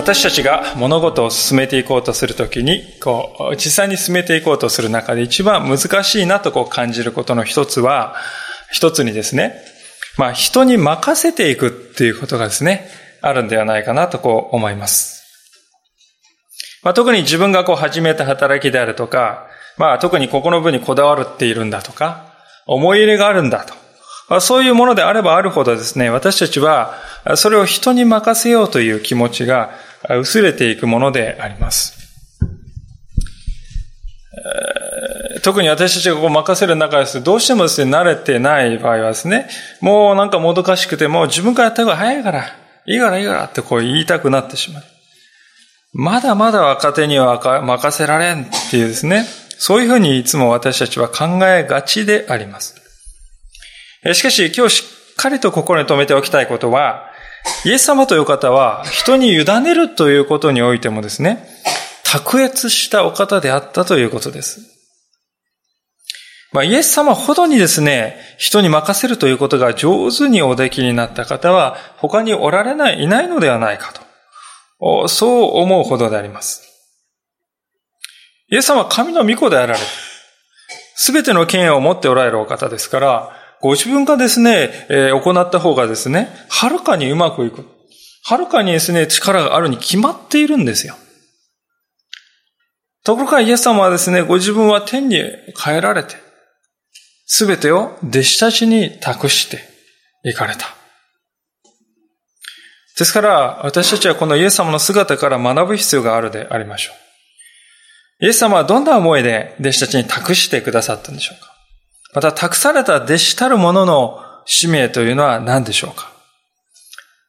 私たちが物事を進めていこうとするときに、こう、実際に進めていこうとする中で一番難しいなとこう感じることの一つは、一つにですね、まあ人に任せていくっていうことがですね、あるんではないかなとこう思います。まあ特に自分がこう始めた働きであるとか、まあ特にここの部にこだわるっているんだとか、思い入れがあるんだと。まあ、そういうものであればあるほどですね、私たちはそれを人に任せようという気持ちが薄れていくものであります。特に私たちがこう任せる中です。どうしてもですね、慣れてない場合はですね、もうなんかもどかしくても自分からやった方が早いから、いいからいいからってこう言いたくなってしまう。まだまだ若手には任せられんっていうですね、そういうふうにいつも私たちは考えがちであります。しかし今日しっかりと心に留めておきたいことは、イエス様という方は人に委ねるということにおいてもですね、卓越したお方であったということです。まあ、イエス様ほどにですね、人に任せるということが上手におできになった方は他におられない、いないのではないかと。そう思うほどであります。イエス様は神の御子であられる。すべての権威を持っておられるお方ですから、ご自分がですね、えー、行った方がですね、はるかにうまくいく。はるかにですね、力があるに決まっているんですよ。ところがイエス様はですね、ご自分は天に帰られて、すべてを弟子たちに託して行かれた。ですから、私たちはこのイエス様の姿から学ぶ必要があるでありましょう。イエス様はどんな思いで弟子たちに託してくださったんでしょうかまた託された弟子たる者の使命というのは何でしょうか？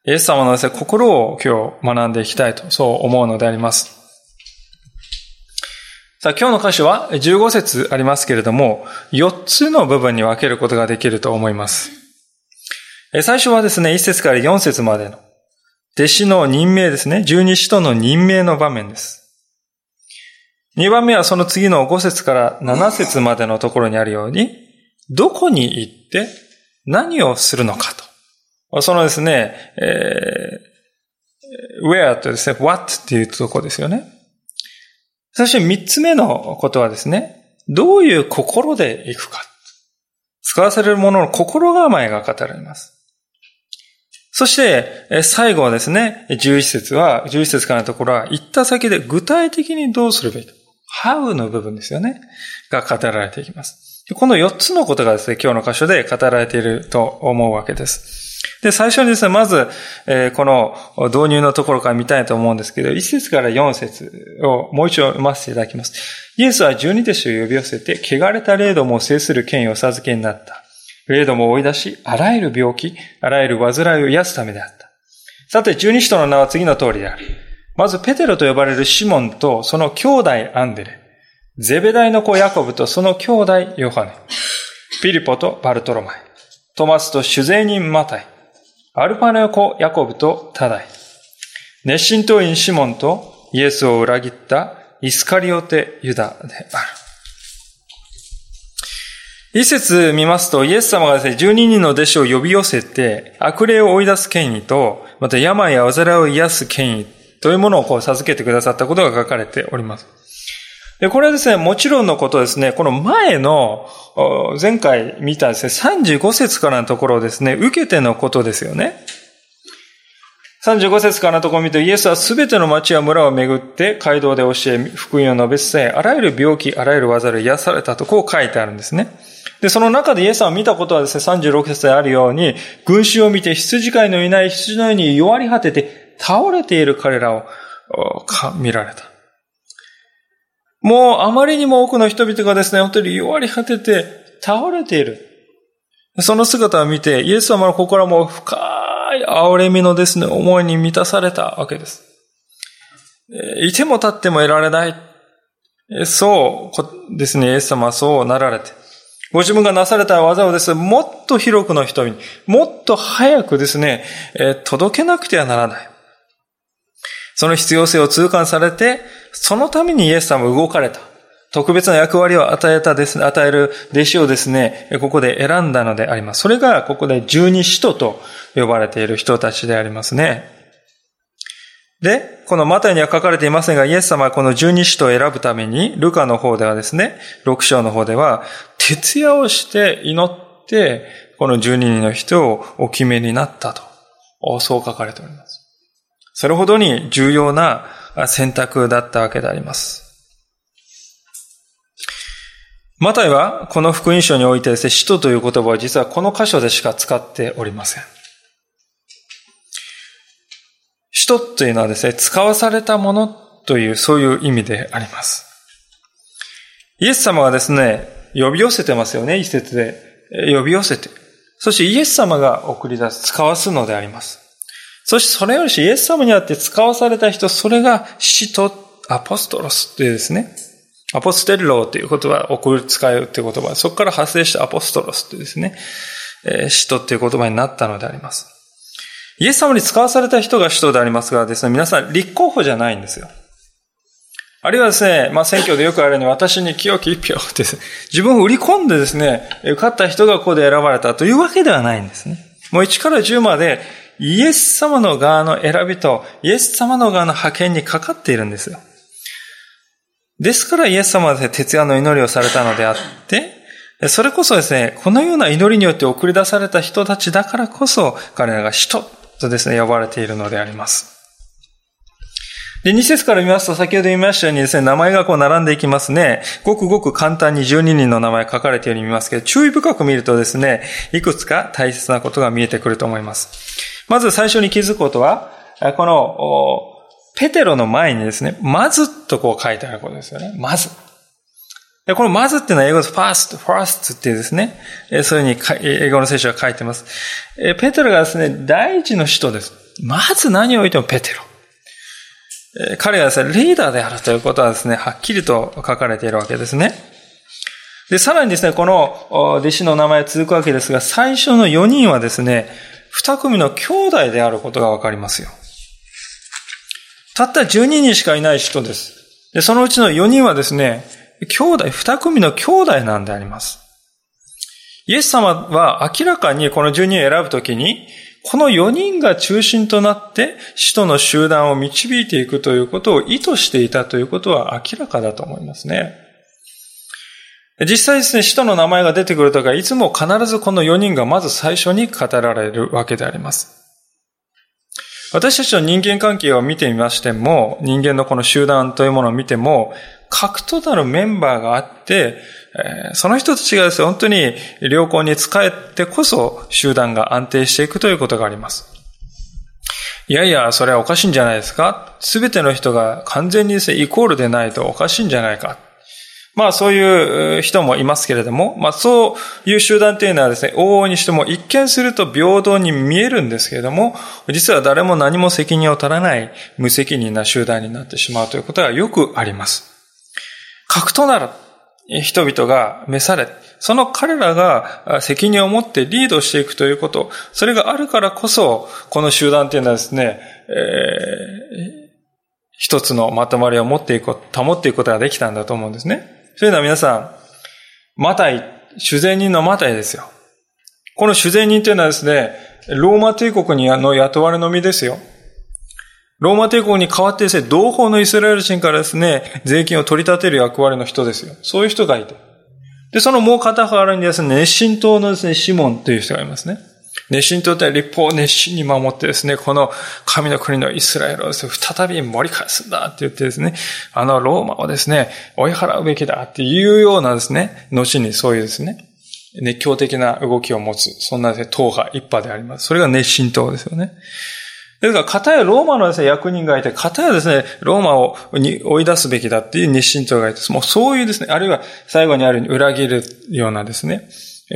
イエス様のですね、心を今日学んでいきたいと、そう思うのであります。さあ、今日の歌詞は15節ありますけれども、4つの部分に分けることができると思います。最初はですね、1節から4節までの、弟子の任命ですね、十二使徒の任命の場面です。2番目はその次の5節から7節までのところにあるように、どこに行って何をするのかと。そのですね、えー、where とですね、what っていうとこですよね。そして三つ目のことはですね、どういう心で行くか。使わされるものの心構えが語られます。そして、最後はですね、11節は、11節からのところは、行った先で具体的にどうするべきか。how の部分ですよね。が語られていきます。この4つのことがですね、今日の箇所で語られていると思うわけです。で、最初にですね、まず、えー、この導入のところから見たいと思うんですけど、1節から4節をもう一度読ませていただきます。イエスは十二弟子を呼び寄せて、汚れた霊どもを制する権威を授けになった。霊どもを追い出し、あらゆる病気、あらゆる煩いを癒すためであった。さて、十二使徒の名は次の通りである。まず、ペテロと呼ばれるシモンと、その兄弟アンデレ。ゼベダイの子ヤコブとその兄弟ヨハネ、ピリポとバルトロマイ、トマスと主税人マタイ、アルパネの子ヤコブとタダイ、熱心党員シモンとイエスを裏切ったイスカリオテユダである。一節見ますと、イエス様がですね、12人の弟子を呼び寄せて、悪霊を追い出す権威と、また病や災いを癒す権威というものをこう授けてくださったことが書かれております。で、これはですね、もちろんのことですね、この前の、前回見たですね、35節からのところですね、受けてのことですよね。35節からのところを見ると、イエスはすべての町や村を巡って街道で教え、福音を述べ伝え、あらゆる病気、あらゆる技で癒されたとこう書いてあるんですね。で、その中でイエス様を見たことはですね、36節であるように、群衆を見て羊飼いのいない羊のように弱り果てて倒れている彼らを見られた。もうあまりにも多くの人々がですね、本当に弱り果てて倒れている。その姿を見て、イエス様の心も深い憐れみのですね、思いに満たされたわけです。いても立ってもいられない。そうですね、イエス様はそうなられて、ご自分がなされた技をですね、もっと広くの人に、もっと早くですね、届けなくてはならない。その必要性を痛感されて、そのためにイエス様は動かれた。特別な役割を与えたですね、与える弟子をですね、ここで選んだのであります。それがここで十二使徒と呼ばれている人たちでありますね。で、このマタイには書かれていませんが、イエス様はこの十二使徒を選ぶために、ルカの方ではですね、六章の方では、徹夜をして祈って、この十二人の人をお決めになったと。そう書かれております。それほどに重要な選択だったわけであります。マタイはこの福音書においてですね、使徒という言葉は実はこの箇所でしか使っておりません。使徒というのはですね、遣わされたものというそういう意味であります。イエス様はですね、呼び寄せてますよね、一節で。呼び寄せて。そしてイエス様が送り出す、遣わすのであります。そしてそれより、イエス様にあって遣わされた人、それが使徒、アポストロスというですね、アポステルローという言葉、送る、遣わすという言葉、そこから発生したアポストロスというですね、えー、使徒という言葉になったのであります。イエス様に使わされた人が使徒でありますがですね、皆さん立候補じゃないんですよ。あるいはですね、まあ選挙でよくあるように私に清き一票ってね自分を売り込んでですね、受かった人がここで選ばれたというわけではないんですね。もう1から10までイエス様の側の選びとイエス様の側の派遣にかかっているんですよ。ですからイエス様は、徹夜の祈りをされたのであって、それこそですね、このような祈りによって送り出された人たちだからこそ、彼らが使徒とですね、呼ばれているのであります。で、2節から見ますと、先ほど言いましたようにですね、名前がこう並んでいきますね。ごくごく簡単に12人の名前書かれているように見ますけど、注意深く見るとですね、いくつか大切なことが見えてくると思います。まず最初に気づくことは、この、ペテロの前にですね、まずとこう書いてあることですよね。まず。でこのまずっていうのは英語で first, first っていうですね、そういうふうに英語の聖書が書いてます。ペテロがですね、第一の人です。まず何を言ってもペテロ。彼がですね、リーダーであるということはですね、はっきりと書かれているわけですね。で、さらにですね、この弟子の名前続くわけですが、最初の4人はですね、二組の兄弟であることがわかりますよ。たった12人しかいない人です。で、そのうちの4人はですね、兄弟、2組の兄弟なんであります。イエス様は明らかにこの12人を選ぶときに、この4人が中心となって使徒の集団を導いていくということを意図していたということは明らかだと思いますね。実際ですね、使徒の名前が出てくるときはいつも必ずこの4人がまず最初に語られるわけであります。私たちの人間関係を見てみましても、人間のこの集団というものを見ても、核となるメンバーがあって、その人たちがですね、本当に良好に使えてこそ集団が安定していくということがあります。いやいや、それはおかしいんじゃないですかすべての人が完全にですね、イコールでないとおかしいんじゃないか。まあそういう人もいますけれども、まあそういう集団というのはですね、往々にしても一見すると平等に見えるんですけれども、実は誰も何も責任を取らない無責任な集団になってしまうということがよくあります。核となる人々が召され、その彼らが責任を持ってリードしていくということ、それがあるからこそ、この集団というのはですね、えー、一つのまとまりを持っていく、保っていくことができたんだと思うんですね。そういうのは皆さん、マタイ、主税人のマタイですよ。この主税人というのはですね、ローマ帝国にの雇われの身ですよ。ローマ帝国に代わってですね、同胞のイスラエル人からですね、税金を取り立てる役割の人ですよ。そういう人がいて。で、そのもう片方にですね、熱心党のですね、シモンという人がいますね。熱心党って立法を熱心に守ってですね、この神の国のイスラエルをですね、再び盛り返すんだって言ってですね、あのローマをですね、追い払うべきだっていうようなですね、後にそういうですね、熱狂的な動きを持つ、そんなですね、党派一派であります。それが熱心党ですよね。ですから、片やローマのですね、役人がいて、片やですね、ローマをに追い出すべきだっていう熱心党がいて、もうそういうですね、あるいは最後にある裏切るようなですね、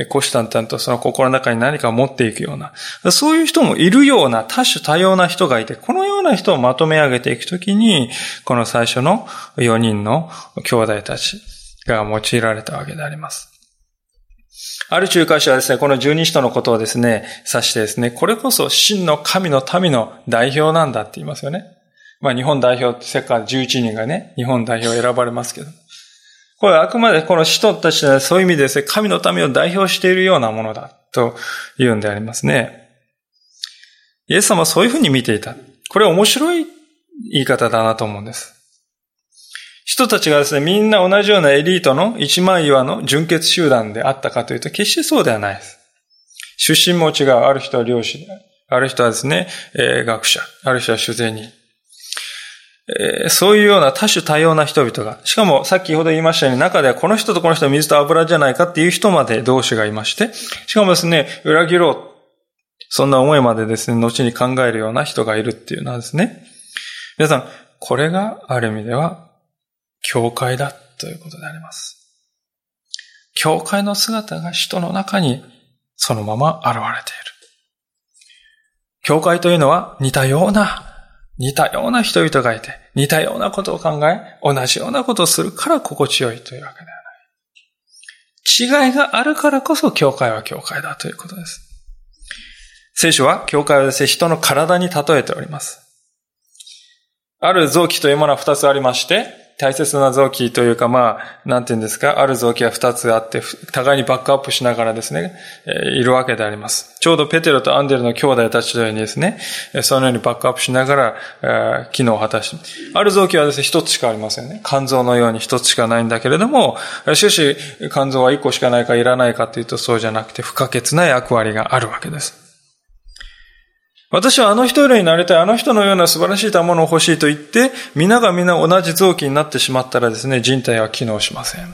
虎視眈々とその心の中に何かを持っていくような、そういう人もいるような多種多様な人がいて、このような人をまとめ上げていくときに、この最初の4人の兄弟たちが用いられたわけであります。ある仲介者はですね、この十二使徒のことをですね、指してですね、これこそ真の神の民の代表なんだって言いますよね。まあ日本代表って世界11人がね、日本代表を選ばれますけど。これはあくまでこの使徒たちはそういう意味でですね、神の民を代表しているようなものだと言うんでありますね。イエス様はそういうふうに見ていた。これは面白い言い方だなと思うんです。人たちがですね、みんな同じようなエリートの一枚岩の純血集団であったかというと、決してそうではないです。出身も違う。ある人は漁師である人はですね、えー、学者。ある人は主税人。え、そういうような多種多様な人々が、しかもさっきほど言いましたように、中ではこの人とこの人は水と油じゃないかっていう人まで同士がいまして、しかもですね、裏切ろう。そんな思いまでですね、後に考えるような人がいるっていうのはですね。皆さん、これがある意味では教会だということであります。教会の姿が人の中にそのまま現れている。教会というのは似たような、似たような人々がいて、似たようなことを考え、同じようなことをするから心地よいというわけではない。違いがあるからこそ教会は教会だということです。聖書は教会はですね、人の体に例えております。ある臓器というものは二つありまして、大切な臓器というか、まあ、なんて言うんですか、ある臓器が二つあって、互いにバックアップしながらですね、いるわけであります。ちょうどペテロとアンデルの兄弟たちのようにですね、そのようにバックアップしながら、機能を果たして、ある臓器はですね、一つしかありませんね。肝臓のように一つしかないんだけれども、しかし、肝臓は一個しかないかいらないかというとそうじゃなくて、不可欠な役割があるわけです。私はあの人よりになりたい、あの人のような素晴らしいものを欲しいと言って、皆が皆同じ臓器になってしまったらですね、人体は機能しません。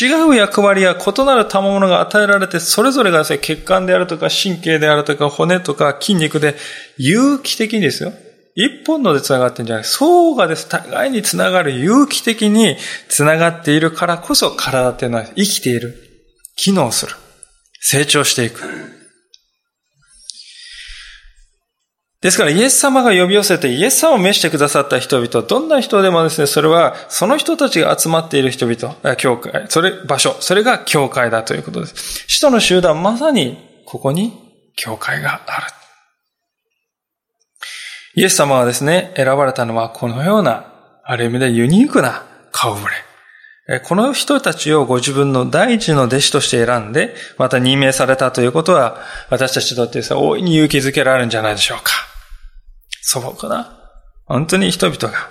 違う役割や異なる賜物が与えられて、それぞれがですね、血管であるとか、神経であるとか、骨とか筋肉で、有機的にですよ。一本ので繋がってるんじゃない。層がです。互いに繋がる有機的に繋がっているからこそ体っていうのは生きている。機能する。成長していく。ですから、イエス様が呼び寄せて、イエス様を召してくださった人々、どんな人でもですね、それは、その人たちが集まっている人々、教会、それ、場所、それが教会だということです。使徒の集団、まさに、ここに、教会がある。イエス様はですね、選ばれたのは、このような、ある意味でユニークな顔ぶれ。この人たちをご自分の第一の弟子として選んで、また任命されたということは、私たちにとって大いに勇気づけられるんじゃないでしょうか。素朴な、本当に人々が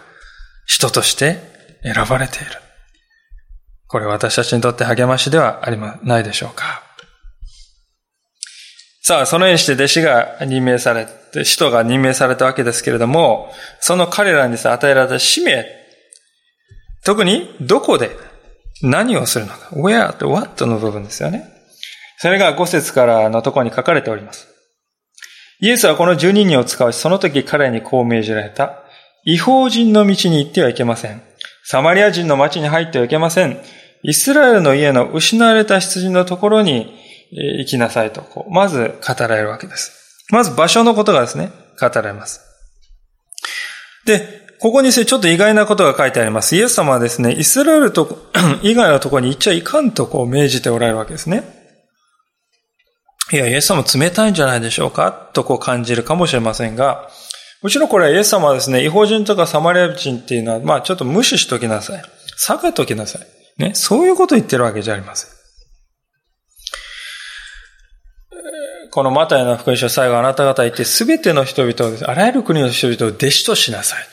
人として選ばれている。これ私たちにとって励ましではありまないでしょうか？さあ、そのようにして弟子が任命されて、使徒が任命されたわけですけれども、その彼らに与えられた使命、特にどこで何をするのか、where と what の部分ですよね。それが5節からのところに書かれております。イエスはこの十二人を使わし、その時彼にこう命じられた。違法人の道に行ってはいけません。サマリア人の町に入ってはいけません。イスラエルの家の失われた羊のところに行きなさいと、こう、まず語られるわけです。まず場所のことがですね、語られます。で、ここにちょっと意外なことが書いてあります。イエス様はですね、イスラエルと 以外のところに行っちゃいかんとこう命じておられるわけですね。いや、イエス様冷たいんじゃないでしょうか？とこう感じるかもしれませんが、もちろんこれはイエス様はですね、違法人とかサマリア人っていうのは、まあちょっと無視しときなさい。下げときなさい。ね、そういうことを言ってるわけじゃありません。このマタイの福音書最後あなた方言って、すべての人々をです、あらゆる国の人々を弟子としなさい。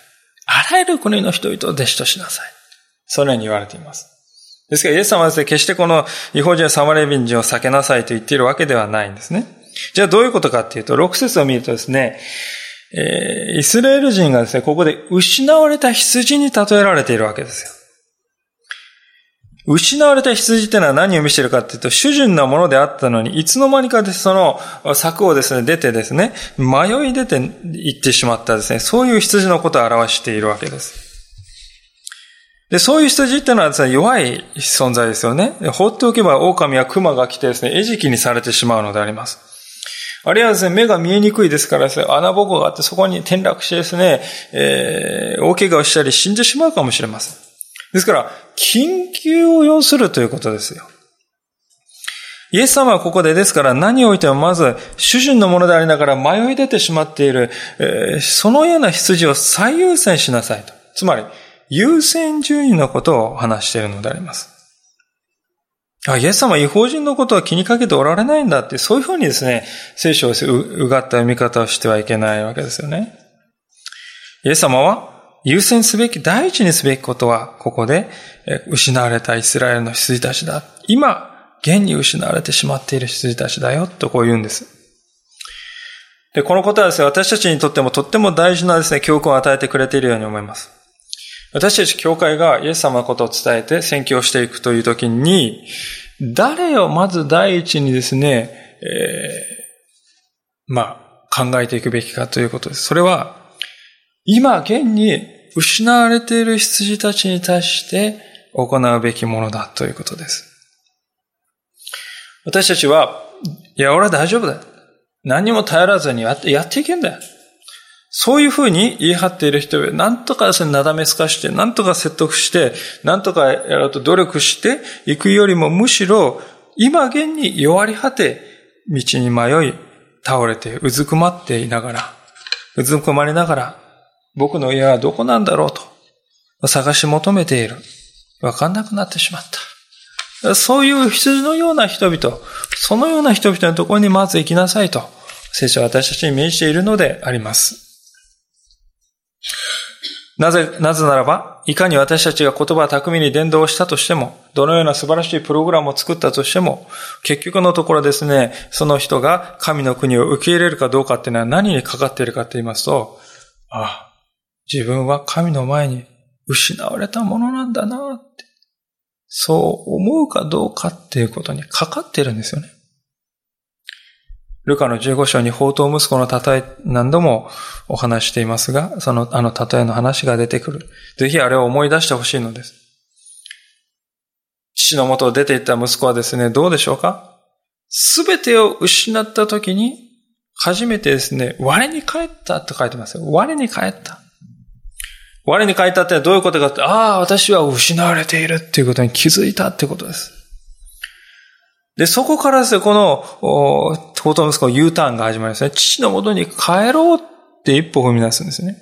あらゆる国の人々を弟子としなさい。そのように言われています。ですから、イエス様はですね、決してこの違法人やサマレビン人を避けなさいと言っているわけではないんですね。じゃあどういうことかっていうと、6節を見るとですね、えー、イスラエル人がですね、ここで失われた羊に例えられているわけですよ。失われた羊ってのは何を見せてるかっていうと、主人なものであったのに、いつの間にかでその柵をですね、出てですね、迷い出て行ってしまったですね、そういう羊のことを表しているわけです。で、そういう羊ってのはですね、弱い存在ですよね。放っておけば狼や熊が来てですね、餌食にされてしまうのであります。あるいはですね、目が見えにくいですからですね、穴ぼこがあってそこに転落してですね、えー、大怪我をしたり死んでしまうかもしれません。ですから、緊急を要するということですよ。イエス様はここでですから何をおいてもまず主人のものでありながら迷い出てしまっている、えー、そのような羊を最優先しなさいと。つまり、優先順位のことを話しているのであります。あ、イエス様は違法人のことは気にかけておられないんだって、そういうふうにですね、聖書をうがった読み方をしてはいけないわけですよね。イエス様は優先すべき、第一にすべきことは、ここで失われたイスラエルの羊たちだ。今、現に失われてしまっている羊たちだよ、とこう言うんです。で、このことはですね、私たちにとってもとっても大事なですね、教訓を与えてくれているように思います。私たち教会がイエス様のことを伝えて宣教していくというときに、誰をまず第一にですね、えー、まあ、考えていくべきかということです。それは、今現に失われている羊たちに対して行うべきものだということです。私たちは、いや、俺は大丈夫だ。何も頼らずにやってやっていけんだよ。そういうふうに言い張っている人は、なんとかですね、なだめすかして、なんとか説得して、なんとかやろうと努力していくよりも、むしろ、今現に弱り果て、道に迷い、倒れて、うずくまっていながら、うずくまりながら、僕の家はどこなんだろうと、探し求めている。わかんなくなってしまった。そういう羊のような人々、そのような人々のところにまず行きなさいと、聖書は私たちに命じているのであります。なぜ、なぜならば、いかに私たちが言葉巧みに伝道したとしても、どのような素晴らしいプログラムを作ったとしても、結局のところですね、その人が神の国を受け入れるかどうかっていうのは何にかかっているかと言いますと、ああ、自分は神の前に失われたものなんだなって、そう思うかどうかっていうことにかかっているんですよね。ルカの15章に宝刀息子の例え何度もお話していますが、そのあの例えの話が出てくる。ぜひあれを思い出してほしいのです。父の元を出て行った息子はですね、どうでしょうか？すべてを失った時に、初めてですね、我に帰ったと書いてますよ。我に帰った。我に帰ったってどういうことかって、ああ、私は失われているっていうことに気づいたってことです。で、そこからですね、この、トート息子の U ターンが始まりますね。父の元に帰ろうって一歩踏み出すんですね。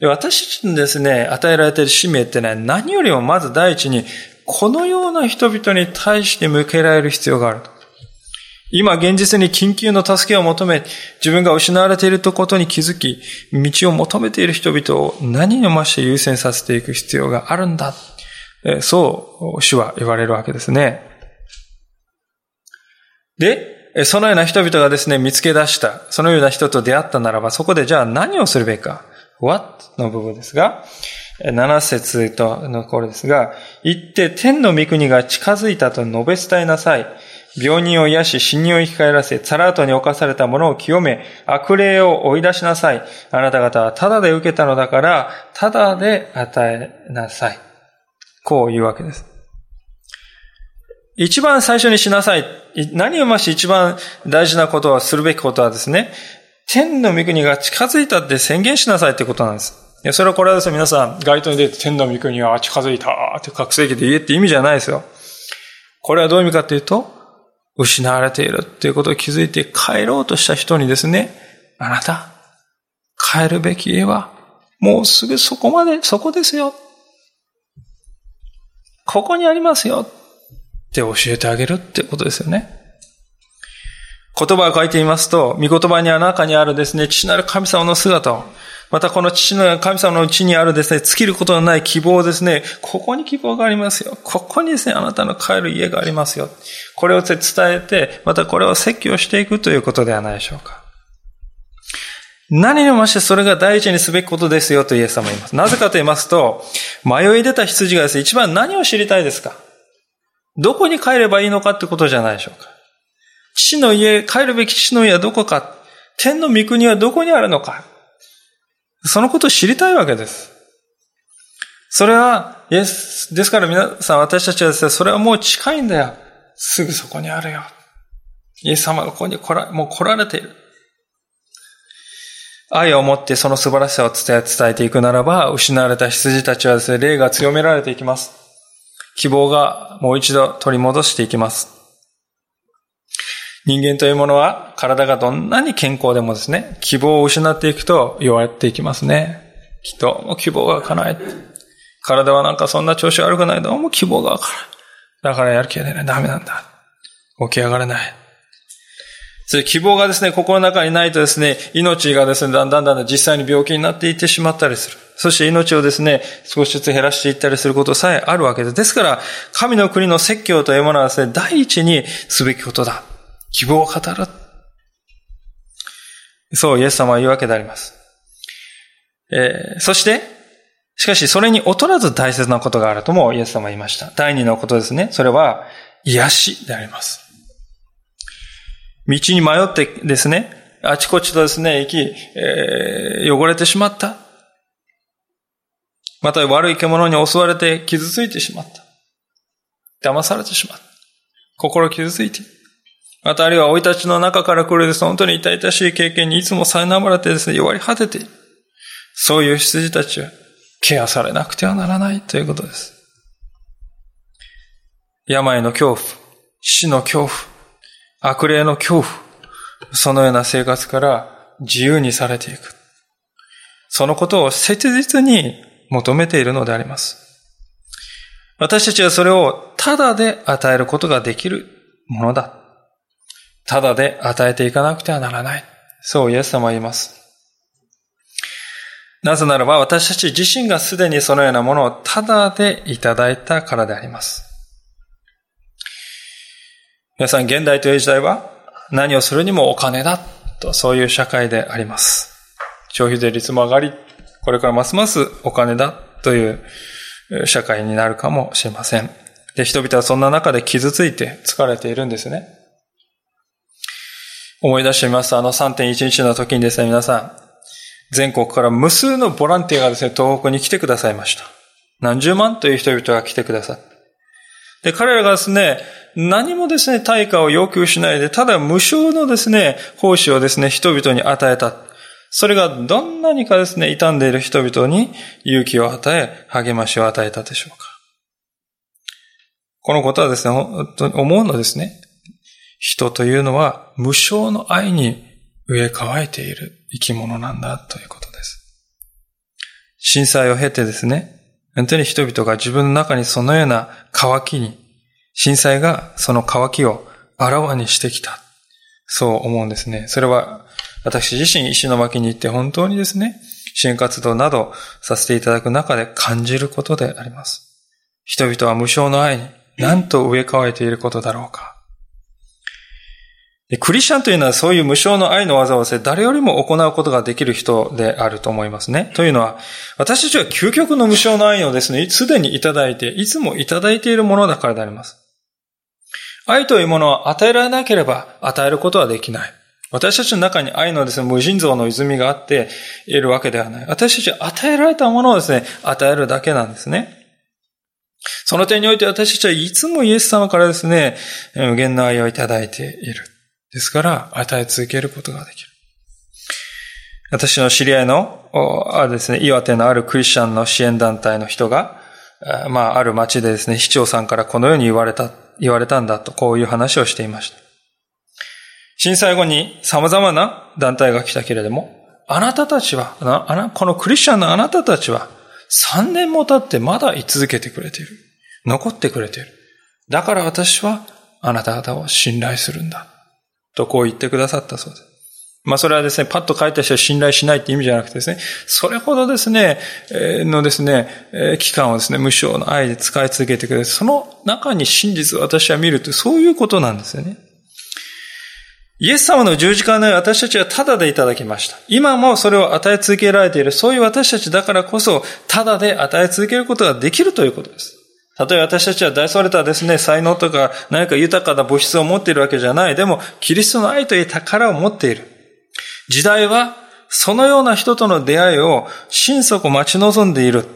で私たちにですね、与えられている使命ってのは何よりもまず第一に、このような人々に対して向けられる必要があると。今現実に緊急の助けを求め、自分が失われていることに気づき、道を求めている人々を何にもして優先させていく必要があるんだ。そう、主は言われるわけですね。で、そのような人々がですね、見つけ出した、そのような人と出会ったならば、そこでじゃあ何をするべきか。what の部分ですが、7節とのころですが、行って天の御国が近づいたと述べ伝えなさい。病人を癒し、死人を生き返らせ、サラートに侵された者を清め、悪霊を追い出しなさい。あなた方はただで受けたのだから、ただで与えなさい。こう言うわけです。一番最初にしなさい。何をまし一番大事なことはするべきことはですね、天の御国が近づいたって宣言しなさいってことなんです。いや、それはこれはですね、皆さん、街頭に出て天の御国は近づいたって覚醒器で言えって意味じゃないですよ。これはどういう意味かっていうと、失われているっていうことを気づいて帰ろうとした人にですね、あなた、帰るべき家は、もうすぐそこまで、そこですよ。ここにありますよ。って教えてあげるってことですよね。言葉を書いてみますと、見言葉には中にあるですね、父なる神様の姿を、またこの父の神様のうちにあるですね、尽きることのない希望ですね、ここに希望がありますよ。ここにですね、あなたの帰る家がありますよ。これを伝えて、またこれを説教していくということではないでしょうか。何にもしてそれが第一にすべきことですよとイエス様は言います。なぜかと言いますと、迷い出た羊がですね、一番何を知りたいですか？どこに帰ればいいのかってことじゃないでしょうか。父の家、帰るべき父の家はどこか、天の御国はどこにあるのか。そのことを知りたいわけです。それは、イエス、ですから皆さん、私たちはですね、それはもう近いんだよ。すぐそこにあるよ。イエス様がここに来ら、もう来られている。愛を持ってその素晴らしさを伝え、伝えていくならば、失われた羊たちはですね、霊が強められていきます。希望がもう一度取り戻していきます。人間というものは、体がどんなに健康でもですね、希望を失っていくと弱っていきますね。きっとも希望が叶え。体はなんかそんな調子悪くない。どうも希望がわからん。だからやる気が出ない。ダメなんだ。起き上がれない。それ希望がですね、心の中にないとですね、命がですね、だんだんだんだん実際に病気になっていってしまったりする。そして命をですね、少しずつ減らしていったりすることさえあるわけです。ですから、神の国の説教というものはですね、第一にすべきことだ。希望を語る。そう、イエス様は言うわけであります。えー、そして、しかしそれに劣らず大切なことがあるともイエス様は言いました。第二のことですね。それは、癒しであります。道に迷ってですね、あちこちとですね、行き、えー、汚れてしまった。また悪い獣に襲われて傷ついてしまった。騙されてしまった。心傷ついて。またあるいは生い立ちの中から来るです、本当に痛々しい経験にいつも苛まれてですね、弱り果てている。そういう羊たちはケアされなくてはならないということです。病の恐怖、死の恐怖、悪霊の恐怖、そのような生活から自由にされていく。そのことを切実に求めているのであります。私たちはそれをただで与えることができるものだ。ただで与えていかなくてはならない。そうイエス様は言います。なぜならば私たち自身がすでにそのようなものをただでいただいたからであります。皆さん、現代という時代は何をするにもお金だと、そういう社会であります。消費税率も上がり、これからますますお金だという社会になるかもしれません。で、人々はそんな中で傷ついて疲れているんですね。思い出してみますと、あの3.11の時にですね、皆さん、全国から無数のボランティアがですね、東北に来てくださいました。何十万という人々が来てくださって。で、彼らがですね、何もですね、対価を要求しないで、ただ無償のですね、奉仕をですね、人々に与えた。それがどんなにかですね、傷んでいる人々に勇気を与え、励ましを与えたでしょうか。このことはですね、思うのですね。人というのは無償の愛に植え替えている生き物なんだということです。震災を経てですね、本当に人々が自分の中にそのような渇きに、震災がその渇きをあらわにしてきた。そう思うんですね。それは私自身石巻に行って本当にですね、支援活動などさせていただく中で感じることであります。人々は無償の愛に何と植え替えていることだろうか。クリスチャンというのはそういう無償の愛の技を誰よりも行うことができる人であると思いますね。というのは、私たちは究極の無償の愛をですね、すでにいただいて、いつもいただいているものだからであります。愛というものは与えられなければ与えることはできない。私たちの中に愛のですね、無尽蔵の泉があっているわけではない。私たちは与えられたものをですね、与えるだけなんですね。その点において私たちはいつもイエス様からですね、無限の愛をいただいている。ですから、与え続けることができる。私の知り合いの、あるですね、岩手のあるクリスチャンの支援団体の人が、まあ、ある町でですね、市長さんからこのように言われた、言われたんだと、こういう話をしていました。震災後に様々な団体が来たけれども、あなたたちは、このクリスチャンのあなたたちは、3年も経ってまだ居続けてくれている。残ってくれている。だから私はあなた方を信頼するんだ。とこう言ってくださったそうです。まあそれはですね、パッと書いた人は信頼しないって意味じゃなくてですね、それほどですね、えのですね、え期間をですね、無償の愛で使い続けてくれる。その中に真実を私は見ると、そういうことなんですよね。イエス様の十字架の私たちはただでいただきました。今もそれを与え続けられている、そういう私たちだからこそ、ただで与え続けることができるということです。たとえ私たちは大それたですね、才能とか何か豊かな物質を持っているわけじゃない。でも、キリストの愛という宝を持っている。時代は、そのような人との出会いを心底待ち望んでいる。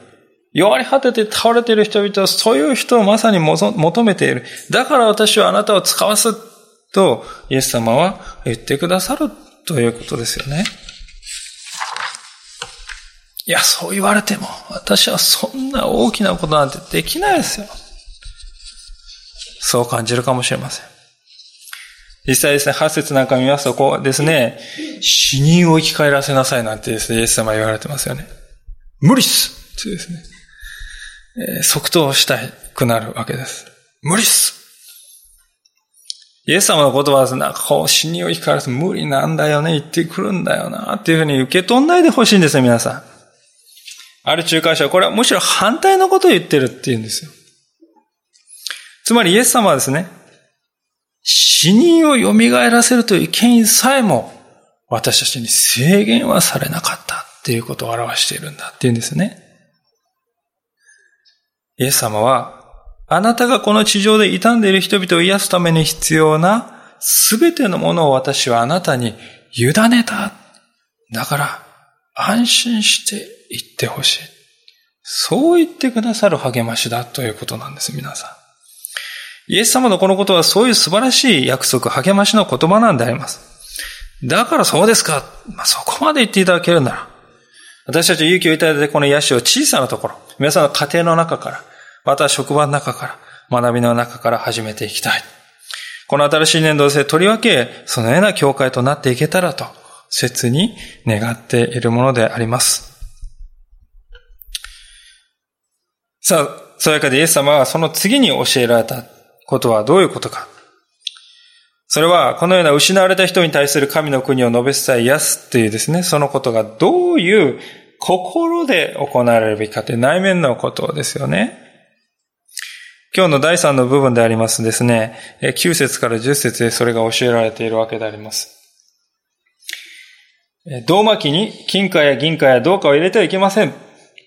弱り果てて倒れている人々はそういう人をまさに求めている。だから私はあなたを使わすとイエス様は言ってくださるということですよね。いや、そう言われても、私はそんな大きなことなんてできないですよ。そう感じるかもしれません。実際ですね、8節なんか見ますと、こうですね、死人を生き返らせなさいなんてですね、イエス様言われてますよね。無理っすってですね、えー、即答したくなるわけです。無理っすイエス様の言葉はなんかこう死人を生き返らせ無理なんだよね、言ってくるんだよな、っていうふうに受け取んないでほしいんですよ、皆さん。ある仲介者はこれはむしろ反対のことを言ってるって言うんですよ。つまりイエス様はですね、死人を蘇らせるという権威さえも私たちに制限はされなかったっていうことを表しているんだっていうんですね。イエス様は、あなたがこの地上で傷んでいる人々を癒すために必要なすべてのものを私はあなたに委ねた。だから、安心して言ってほしい。そう言ってくださる励ましだということなんです、皆さん。イエス様のこのことはそういう素晴らしい約束、励ましの言葉なんであります。だからそうですか。まあ、そこまで言っていただけるなら。私たち勇気をいただいてこの癒しを小さなところ、皆さんの家庭の中から、また職場の中から、学びの中から始めていきたい。この新しい年度でとりわけ、そのような教会となっていけたらと、切に願っているものであります。さあ、そういうわけでイエス様はその次に教えられたことはどういうことか。それは、このような失われた人に対する神の国を述べ伝え癒すっていうですね、そのことがどういう心で行われるべきかって内面のことですよね。今日の第3の部分でありますですね、9節から10節でそれが教えられているわけであります。胴巻きに金貨や銀貨や銅貨を入れてはいけません。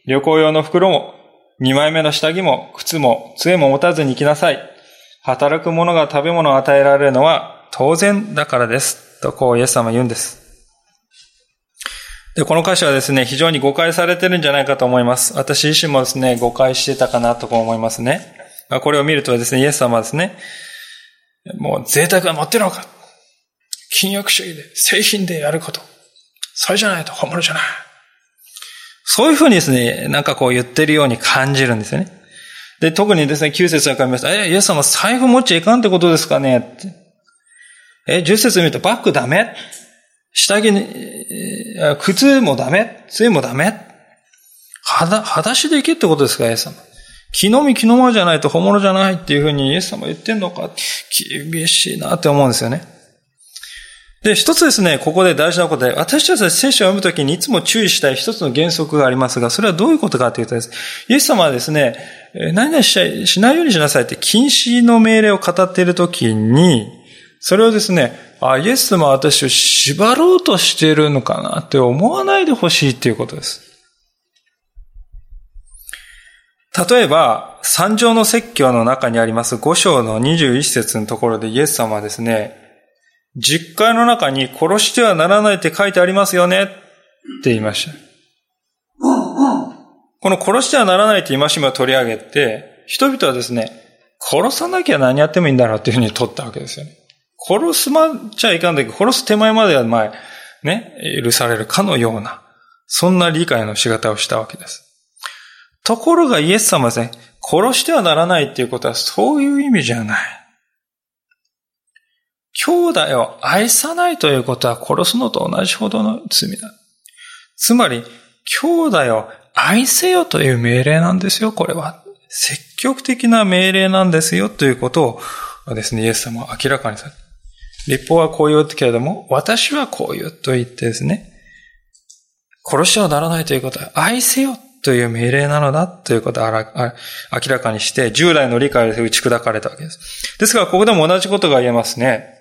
旅行用の袋も、2枚目の下着も、靴も、杖も持たずに行きなさい。働く者が食べ物を与えられるのは当然だからです。とこうイエス様は言うんです。で、この歌詞はですね、非常に誤解されてるんじゃないかと思います。私自身もですね、誤解してたかなとこう思いますね。これを見るとですね、イエス様はですね、もう贅沢が持ってるのか禁欲主義で、製品でやること。それじゃないと本物じゃない。そういうふうにですね、なんかこう言ってるように感じるんですよね。で、特にですね、9節が書きました。え、イエス様財布持っちゃいかんってことですかね？って。え、10節見るとバッグダメ？下着に、靴もダメ？杖もダメ？裸、裸足で行けってことですか、イエス様。気のみ気のまじゃないと本物じゃないっていうふうにイエス様言ってんのか？厳しいなって思うんですよね。で、一つですね、ここで大事なことで、私たちは聖書を読むときにいつも注意したい一つの原則がありますが、それはどういうことかというとです、イエス様はですね、何々しないようにしなさいって禁止の命令を語っているときに、それをですね、あ、イエス様は私を縛ろうとしているのかなって思わないでほしいっていうことです。例えば、三条の説教の中にあります五章の21節のところでイエス様はですね、実会の中に殺してはならないって書いてありますよねって言いました。この殺してはならないって戒めを取り上げて、人々はですね、殺さなきゃ何やってもいいんだろうっていうふうに取ったわけですよね。殺すまっちゃいかんだけど、殺す手前までは前、ね、許されるかのような、そんな理解の仕方をしたわけです。ところがイエス様はですね、殺してはならないっていうことはそういう意味じゃない。兄弟を愛さないということは殺すのと同じほどの罪だ。つまり、兄弟を愛せよという命令なんですよ、これは。積極的な命令なんですよということをですね、イエス様は明らかにされ立法はこう言うけれども、私はこう言うと言ってですね、殺してはならないということは、愛せよという命令なのだということを明らかにして、従来の理解で打ち砕かれたわけです。ですから、ここでも同じことが言えますね。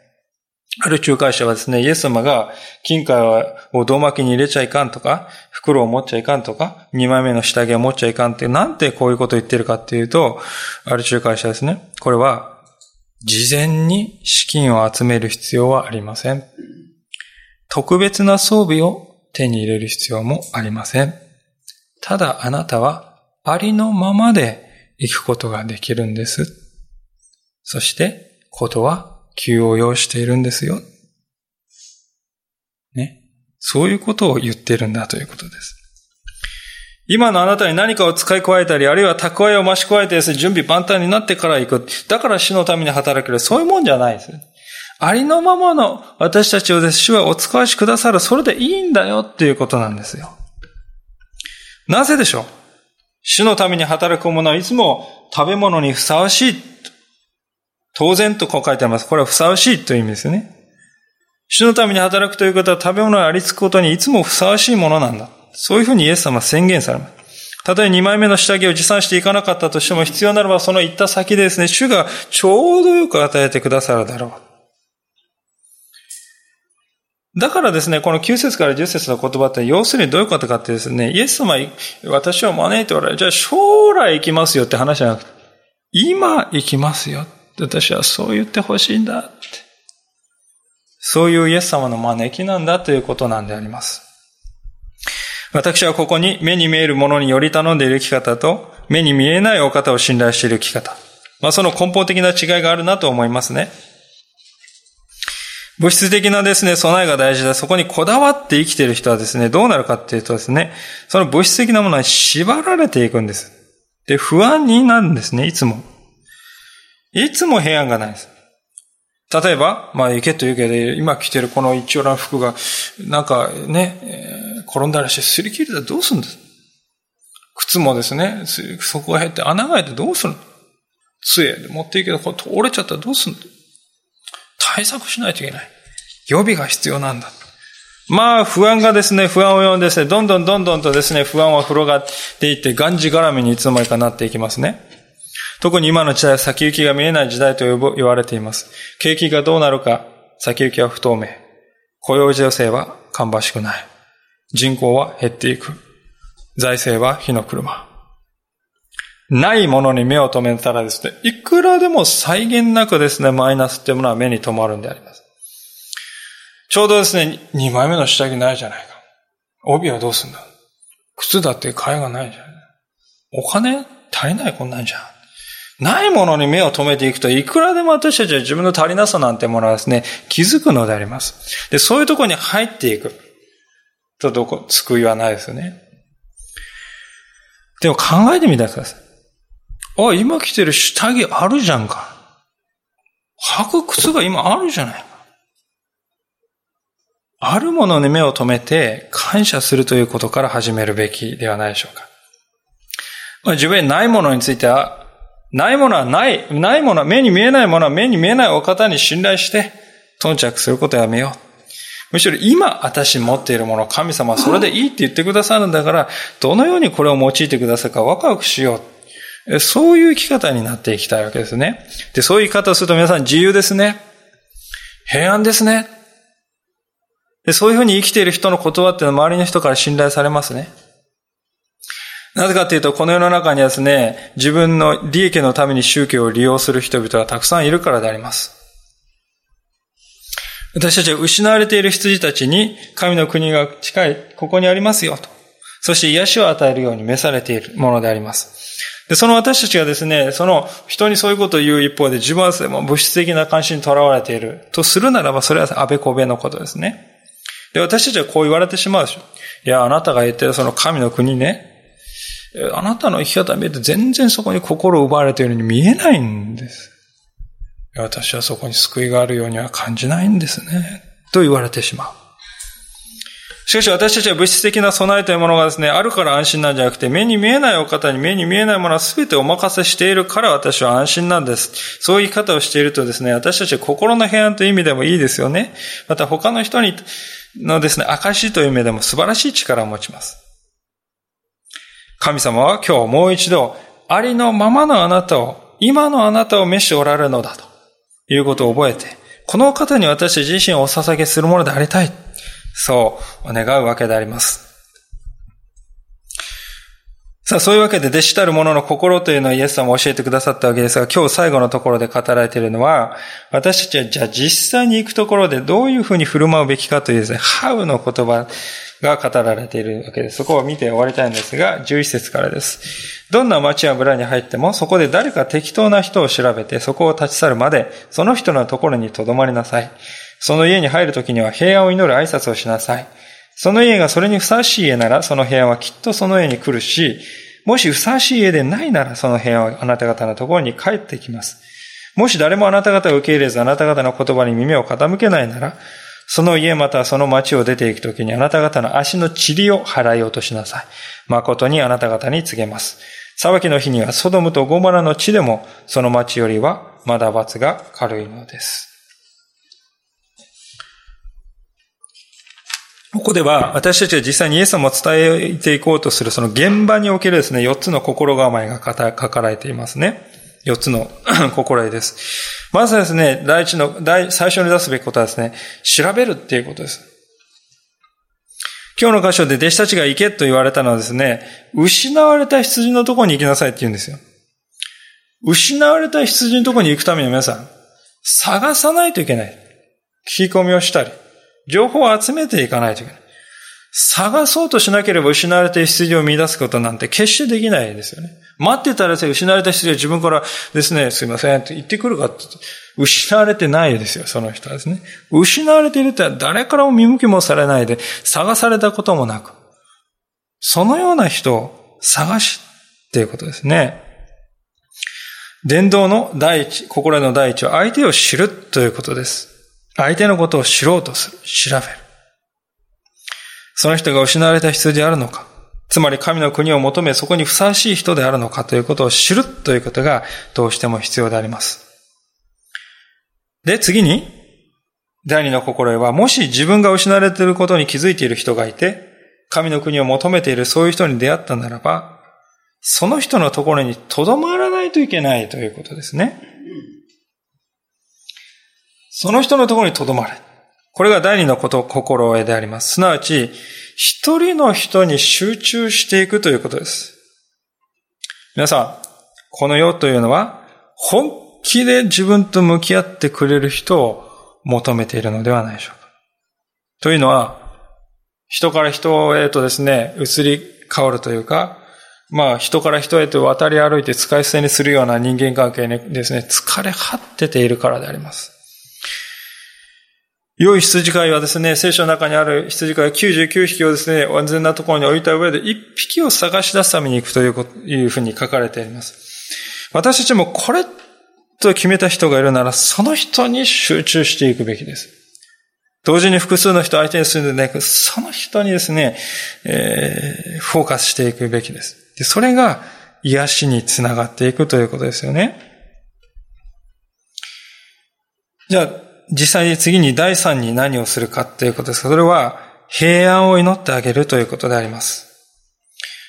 ある仲介者はですね、イエス様が金貨を胴巻きに入れちゃいかんとか、袋を持っちゃいかんとか、二枚目の下着を持っちゃいかんって、なんてこういうことを言ってるかっていうと、ある仲介者ですね。これは、事前に資金を集める必要はありません。特別な装備を手に入れる必要もありません。ただあなたはありのままで行くことができるんです。そして、ことは急を要しているんですよ。ね。そういうことを言ってるんだということです。今のあなたに何かを使い加えたり、あるいは蓄えを増し加えてですね、準備万端になってから行く。だから死のために働ける。そういうもんじゃないです。ありのままの私たちをです、主はお使わしくださる。それでいいんだよっていうことなんですよ。なぜでしょう？主のために働く者はいつも食べ物にふさわしい。当然とこう書いてあります。これはふさわしいという意味ですね。主のために働くということは食べ物にありつくことにいつもふさわしいものなんだ。そういうふうにイエス様は宣言されます。たとえ2枚目の下着を持参していかなかったとしても必要ならばその行った先でですね、主がちょうどよく与えてくださるだろう。だからですね、この9節から10節の言葉って要するにどういうことかってですね、イエス様私を招いておられる。じゃあ将来行きますよって話じゃなくて、今行きますよ。私はそう言ってほしいんだって。そういうイエス様の招きなんだということなんであります。私はここに目に見えるものにより頼んでいる生き方と、目に見えないお方を信頼している生き方。まあ、その根本的な違いがあるなと思いますね。物質的なですね、備えが大事だ。そこにこだわって生きている人はですね、どうなるかっていうとですね、その物質的なものに縛られていくんです。で、不安になるんですね、いつも。いつも平安がないです。例えば、まあ、行けというけど、今着てるこの一応な服が、なんかね、転んだらして擦り切れたらどうするんです？靴もですね、そこが減って穴が開いてどうするの？杖で持っていけど、これ折れちゃったらどうするの？対策しないといけない。予備が必要なんだ。まあ、不安がですね、不安を呼んでですね、どんどんどんどんとですね、不安は広がっていって、がんじがらみにいつの間にかなっていきますね。特に今の時代は先行きが見えない時代と言われています。景気がどうなるか、先行きは不透明。雇用女性は芳しくない。人口は減っていく。財政は火の車。ないものに目を留めたらですね、いくらでも際限なくですね、マイナスっていうものは目に留まるんであります。ちょうどですね、2枚目の下着ないじゃないか。帯はどうすんだ靴だって買いがないじゃん。お金足りないこんなんじゃん。ないものに目を留めていくと、いくらでも私たちは自分の足りなさなんてものはですね、気づくのであります。で、そういうところに入っていく。とどこ、救いはないですよね。でも考えてみてください。あ、今着てる下着あるじゃんか。履く靴が今あるじゃないか。あるものに目を留めて感謝するということから始めるべきではないでしょうか。まあ、自分にないものについては、ないものはない、ないものは、目に見えないものは目に見えないお方に信頼して、頓着することやめよう。むしろ今私持っているもの、神様はそれでいいって言ってくださるんだから、どのようにこれを用いてくださるかワクワクしよう。そういう生き方になっていきたいわけですね。で、そういう生き方をすると皆さん自由ですね。平安ですね。で、そういうふうに生きている人の言葉っていうのは周りの人から信頼されますね。なぜかというと、この世の中にはですね、自分の利益のために宗教を利用する人々がたくさんいるからであります。私たちは失われている羊たちに神の国が近い、ここにありますよと。そして癒しを与えるように召されているものであります。で、その私たちがですね、その人にそういうことを言う一方で自分は物質的な関心にとらわれているとするならば、それはあべこべのことですね。で、私たちはこう言われてしまうでしょ。いや、あなたが言ってるその神の国ね、あなたの生き方を見ると全然そこに心を奪われているように見えないんです。私はそこに救いがあるようには感じないんですね。と言われてしまう。しかし私たちは物質的な備えというものがですね、あるから安心なんじゃなくて、目に見えないお方に目に見えないものは全てお任せしているから私は安心なんです。そういう生き方をしているとですね、私たちは心の平安という意味でもいいですよね。また他の人にのですね、証という意味でも素晴らしい力を持ちます。神様は今日もう一度、ありのままのあなたを、今のあなたを召しておられるのだと。いうことを覚えて、この方に私自身をお捧げするものでありたい。そう願うわけであります。さあ、そういうわけで弟子たる者の心というのをイエス様も教えてくださったわけですが、今日最後のところで語られているのは、私たちはじゃあ実際に行くところでどういうふうに振る舞うべきかというですね、ハウの言葉、が語られているわけです。そこを見て終わりたいんですが、11節からです。どんな町や村に入っても、そこで誰か適当な人を調べて、そこを立ち去るまで、その人のところに留まりなさい。その家に入るときには平安を祈る挨拶をしなさい。その家がそれにふさわしい家なら、その平安はきっとその家に来るし、もしふさわしい家でないなら、その平安はあなた方のところに帰ってきます。もし誰もあなた方を受け入れず、あなた方の言葉に耳を傾けないなら、その家またはその町を出ていくときにあなた方の足の塵を払い落としなさい。誠にあなた方に告げます。裁きの日にはソドムとゴマラの地でもその町よりはまだ罰が軽いのです。ここでは私たちが実際にイエス様を伝えていこうとするその現場におけるですね、4つの心構えが書かれていますね。4つの 心得です。まずですね、第一の、第、最初に出すべきことはですね、調べるっていうことです。今日の箇所で弟子たちが行けと言われたのはですね、失われた羊のところに行きなさいって言うんですよ。失われた羊のところに行くために皆さん、探さないといけない。聞き込みをしたり、情報を集めていかないといけない。探そうとしなければ失われた羊を見出すことなんて決してできないですよね。待ってたら失われた人が自分からですね、すいませんって言ってくるかって、失われてないですよ、その人はですね。失われているって誰からも見向きもされないで、探されたこともなく、そのような人を探しっていうことですね。伝道の第一、心の第一は相手を知るということです。相手のことを知ろうとする、調べる。その人が失われた必要であるのか、つまり神の国を求めそこにふさわしい人であるのかということを知るということがどうしても必要であります。で、次に、第二の心得は、もし自分が失われていることに気づいている人がいて、神の国を求めているそういう人に出会ったならば、その人のところに留まらないといけないということですね。その人のところに留まる。これが第二のこと、心得であります。すなわち、一人の人に集中していくということです。皆さん、この世というのは、本気で自分と向き合ってくれる人を求めているのではないでしょうか。というのは、人から人へとですね、移り変わるというか、まあ人から人へと渡り歩いて使い捨てにするような人間関係にですね、疲れ果てているからであります。良い羊飼いはですね、聖書の中にある羊飼い99匹をですね、安全なところに置いた上で1匹を探し出すために行くというふうに書かれています。私たちもこれと決めた人がいるなら、その人に集中していくべきです。同時に複数の人相手にするんでなく、その人にですね、えー、フォーカスしていくべきです。でそれが癒しにつながっていくということですよね。じゃあ、実際に次に第三に何をするかということですがそれは平安を祈ってあげるということであります。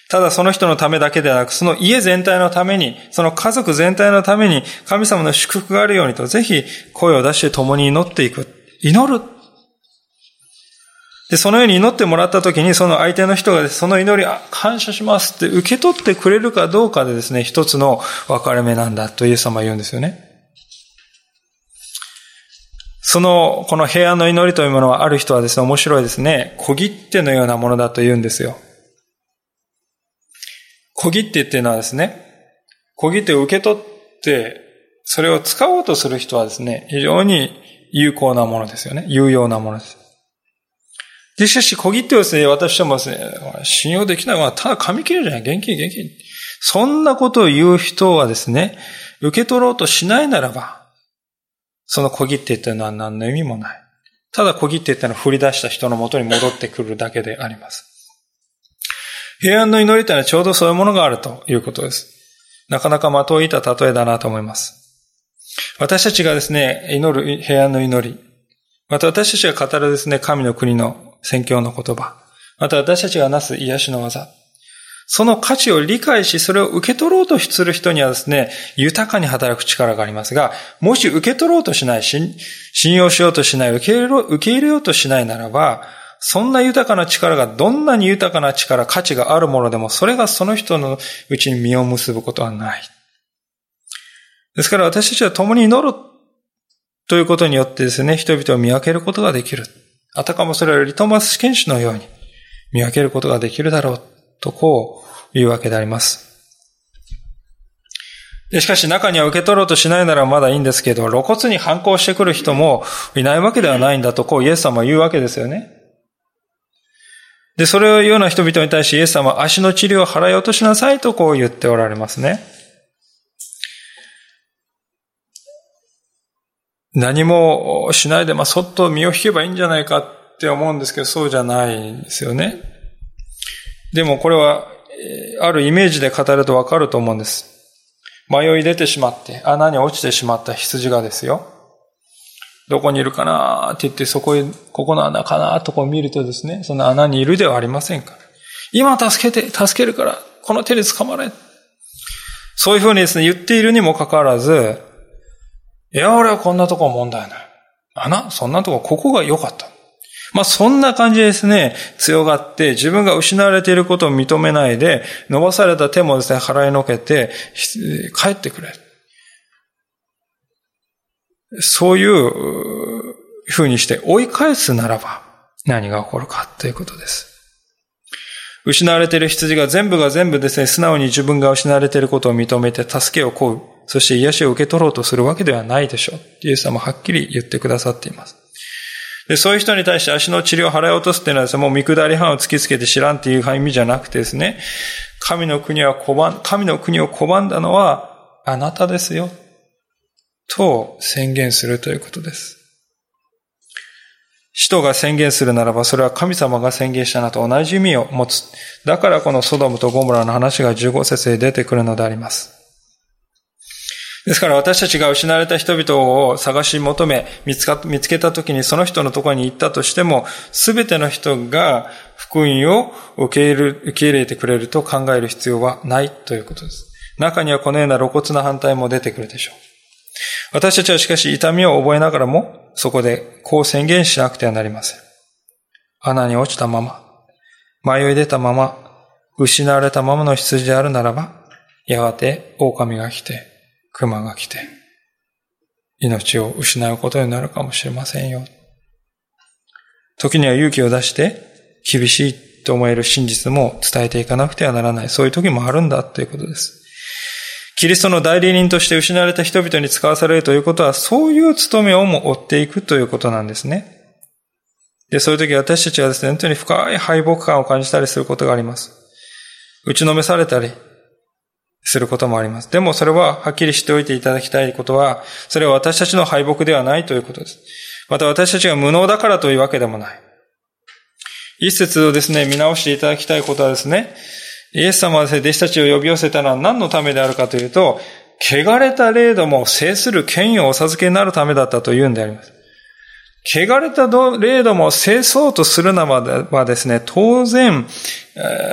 ただその人のためだけではなく、その家全体のために、その家族全体のために、神様の祝福があるようにと、ぜひ声を出して共に祈っていく。祈る。で、そのように祈ってもらった時に、その相手の人がその祈り、あ、感謝しますって受け取ってくれるかどうかでですね、一つの分かれ目なんだとイエス様は言うんですよね。その、この平安の祈りというものはある人はですね、面白いですね。小切手のようなものだと言うんですよ。小切手っていうのはですね、小切手を受け取って、それを使おうとする人はですね、非常に有効なものですよね。有用なものです。で、しかし小切手をですね、私はもですね、信用できないのはただ紙切れじゃない。現金、現金。そんなことを言う人はですね、受け取ろうとしないならば、その小切手というのは何の意味もない。ただ小切手っていうのは振り出した人の元に戻ってくるだけであります。平安の祈りというのはちょうどそういうものがあるということです。なかなか的を射た例えだなと思います。私たちがですね、祈る平安の祈り、また私たちが語るですね、神の国の宣教の言葉、また私たちがなす癒しの技、その価値を理解し、それを受け取ろうとする人にはですね、豊かに働く力がありますが、もし受け取ろうとしない、信用しようとしない、受け入れ受け入れようとしないならば、そんな豊かな力がどんなに豊かな力、価値があるものでも、それがその人のうちに実を結ぶことはない。ですから私たちは共に祈るということによってですね、人々を見分けることができる。あたかもそれはリトマス試験紙のように、見分けることができるだろうとこういうわけであります。でしかし中には受け取ろうとしないならまだいいんですけど、露骨に反抗してくる人もいないわけではないんだとこうイエス様は言うわけですよね。で、それを言うような人々に対しイエス様は足の治療を払い落としなさいとこう言っておられますね。何もしないで、まあ、そっと身を引けばいいんじゃないかって思うんですけど、そうじゃないんですよね。でもこれは、あるイメージで語るとわかると思うんです。迷い出てしまって、穴に落ちてしまった羊がですよ。どこにいるかなって言って、そこへ、ここの穴かなとこを見るとですね、その穴にいるではありませんか。今助けて、助けるから、この手で捕まれ。そういうふうにですね、言っているにもかかわらず、いや、俺はこんなとこ問題ない。穴そんなとこ、ここが良かった。まあそんな感じですね、強がって自分が失われていることを認めないで、伸ばされた手もですね、払いのけて、帰ってくれ。そういうふうにして追い返すならば何が起こるかということです。失われている羊が全部が全部ですね、素直に自分が失われていることを認めて助けを請う、そして癒しを受け取ろうとするわけではないでしょう。イエス様はっきり言ってくださっています。で、そういう人に対して足の治療を払い落とすっていうのはですね、もう見下り犯を突きつけて知らんっていう意味じゃなくてですね、神の国は拒ん、神の国を拒んだのはあなたですよ。と宣言するということです。使徒が宣言するならば、それは神様が宣言したのと同じ意味を持つ。だからこのソドムとゴムラの話が15節で出てくるのであります。ですから私たちが失われた人々を探し求め、見つか見つけた時にその人のところに行ったとしても、すべての人が福音を受け入れ受け入れてくれると考える必要はないということです。中にはこのような露骨な反対も出てくるでしょう。私たちはしかし痛みを覚えながらも、そこでこう宣言しなくてはなりません。穴に落ちたまま、迷い出たまま、失われたままの羊であるならば、やがて狼が来て、熊が来て、命を失うことになるかもしれませんよ。時には勇気を出して、厳しいと思える真実も伝えていかなくてはならない。そういう時もあるんだということです。キリストの代理人として失われた人々に使わされるということは、そういう務めをも追っていくということなんですね。で、そういう時私たちはですね、本当に深い敗北感を感じたりすることがあります。打ちのめされたり、することもあります。でもそれははっきりしておいていただきたいことは、それは私たちの敗北ではないということです。また私たちが無能だからというわけでもない。一節をですね、見直していただきたいことはですね、イエス様はですね、弟子たちを呼び寄せたのは何のためであるかというと、汚れた霊ども制する権威をお授けになるためだったというんであります。汚れた霊どもを制そうとするならばですね、当然、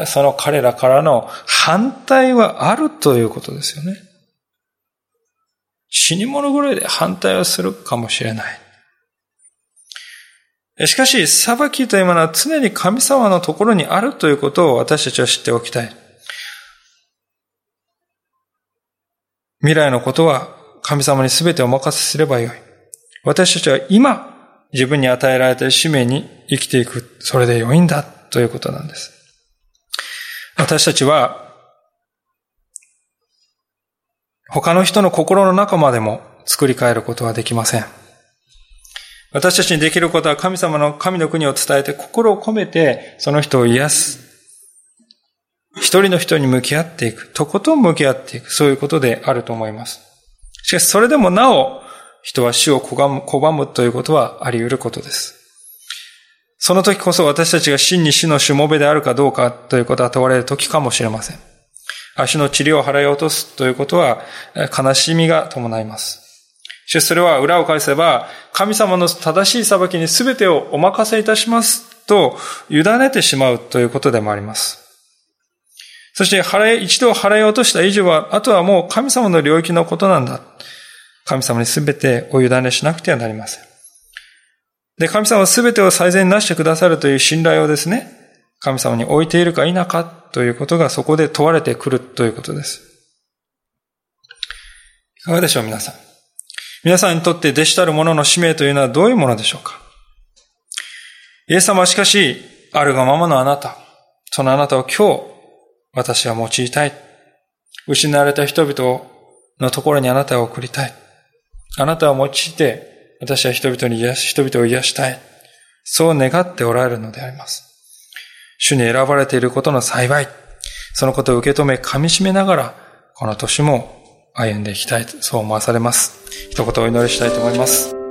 その彼らからの反対はあるということですよね。死に物ぐらいで反対をするかもしれない。しかし、裁きというものは常に神様のところにあるということを私たちは知っておきたい。未来のことは神様に全てお任せすればよい。私たちは今、自分に与えられた使命に生きていく。それで良いんだということなんです。私たちは、他の人の心の中までも作り変えることはできません。私たちにできることは神様の神の国を伝えて心を込めてその人を癒す。一人の人に向き合っていく。とことん向き合っていく。そういうことであると思います。しかしそれでもなお人は死を拒むということはあり得ることです。その時こそ私たちが真に死のしもべであるかどうかということは問われる時かもしれません。足の治療を払い落とすということは悲しみが伴います。しかしそれは裏を返せば、神様の正しい裁きに全てをお任せいたしますと委ねてしまうということでもあります。そして払い、一度払い落とした以上は、あとはもう神様の領域のことなんだ。神様に全てお委ねしなくてはなりません。で、神様は全てを最善になしてくださるという信頼をですね、神様に置いているか否かということがそこで問われてくるということです。いかがでしょう、皆さん？皆さんにとって弟子たる者の使命というのはどういうものでしょうか？イエス様はしかし、あるがままのあなた、そのあなたを今日、私は用いたい。失われた人々のところにあなたを送りたい。あなたを用いて、私は人々に癒し、人々を癒したい。そう願っておられるのであります。主に選ばれていることの幸い。そのことを受け止め、噛み締めながら、この年も歩んでいきたいと、そう思わされます。一言お祈りしたいと思います。